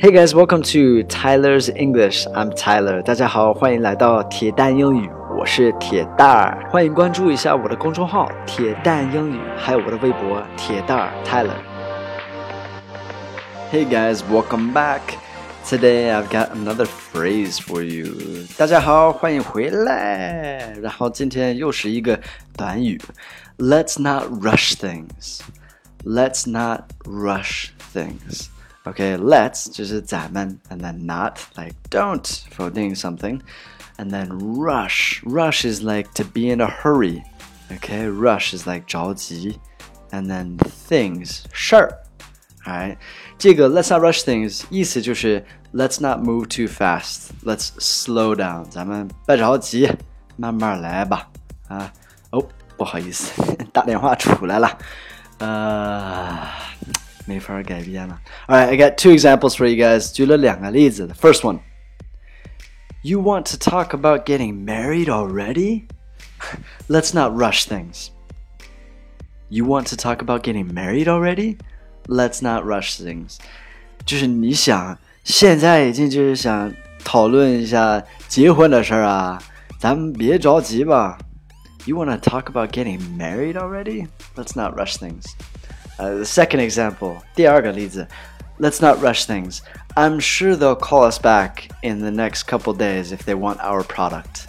Hey guys, welcome to Tyler's English. I'm Tyler. 大家好，欢迎来到铁蛋英语，我是铁蛋儿。欢迎关注一下我的公众号“铁蛋英语”，还有我的微博“铁蛋儿 Tyler”。Hey guys, welcome back. Today I've got another phrase for you. 大家好，欢迎回来。然后今天又是一个短语，Let's not rush things. Let's not rush things. Okay, let's 就是咱们，and then not like don't 否定 something, and then rush. Rush is like to be in a hurry. Okay, rush is like 着急，and then things 事儿。Alright，这个 let's not rush things 意思就是 let's not move too fast. Let's slow down. 咱们别着急，慢慢来吧。啊，哦，不好意思，打电话出来了。呃。 没法改变了。All right, I got two examples for you guys. 举了两个例子。The first one. You want to talk about getting married already? Let's not rush things. You want to talk about getting married already? Let's not rush things. 就是你想现在已经就是想讨论一下结婚的事儿啊，咱们别着急吧。You want to talk about getting married already? Let's not rush things. Uh, the second example, 第二个例子, let's not rush things. I'm sure they'll call us back in the next couple days if they want our product.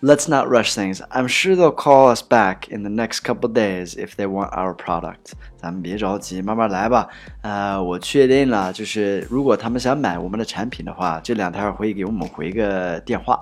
Let's not rush things. I'm sure they'll call us back in the next couple days if they want our product. 咱们别着急，慢慢来吧。呃，我确定了，就是如果他们想买我们的产品的话，这两天会给我们回个电话。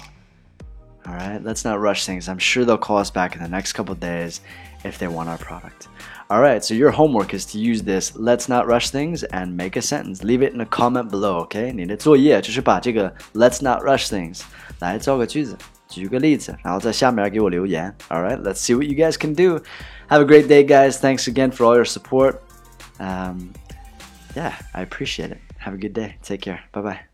All right, let's not rush things. I'm sure they'll call us back in the next couple days if they want our product. Alright, so your homework is to use this let's not rush things and make a sentence. Leave it in a comment below, OK? 你的作业就是把这个 let's not rush things 来造个句子，举个例子，然后在下面给我留言。Alright, let's see what you guys can do. Have a great day, guys. Thanks again for all your support. Um, yeah, I appreciate it. Have a good day. Take care. Bye bye.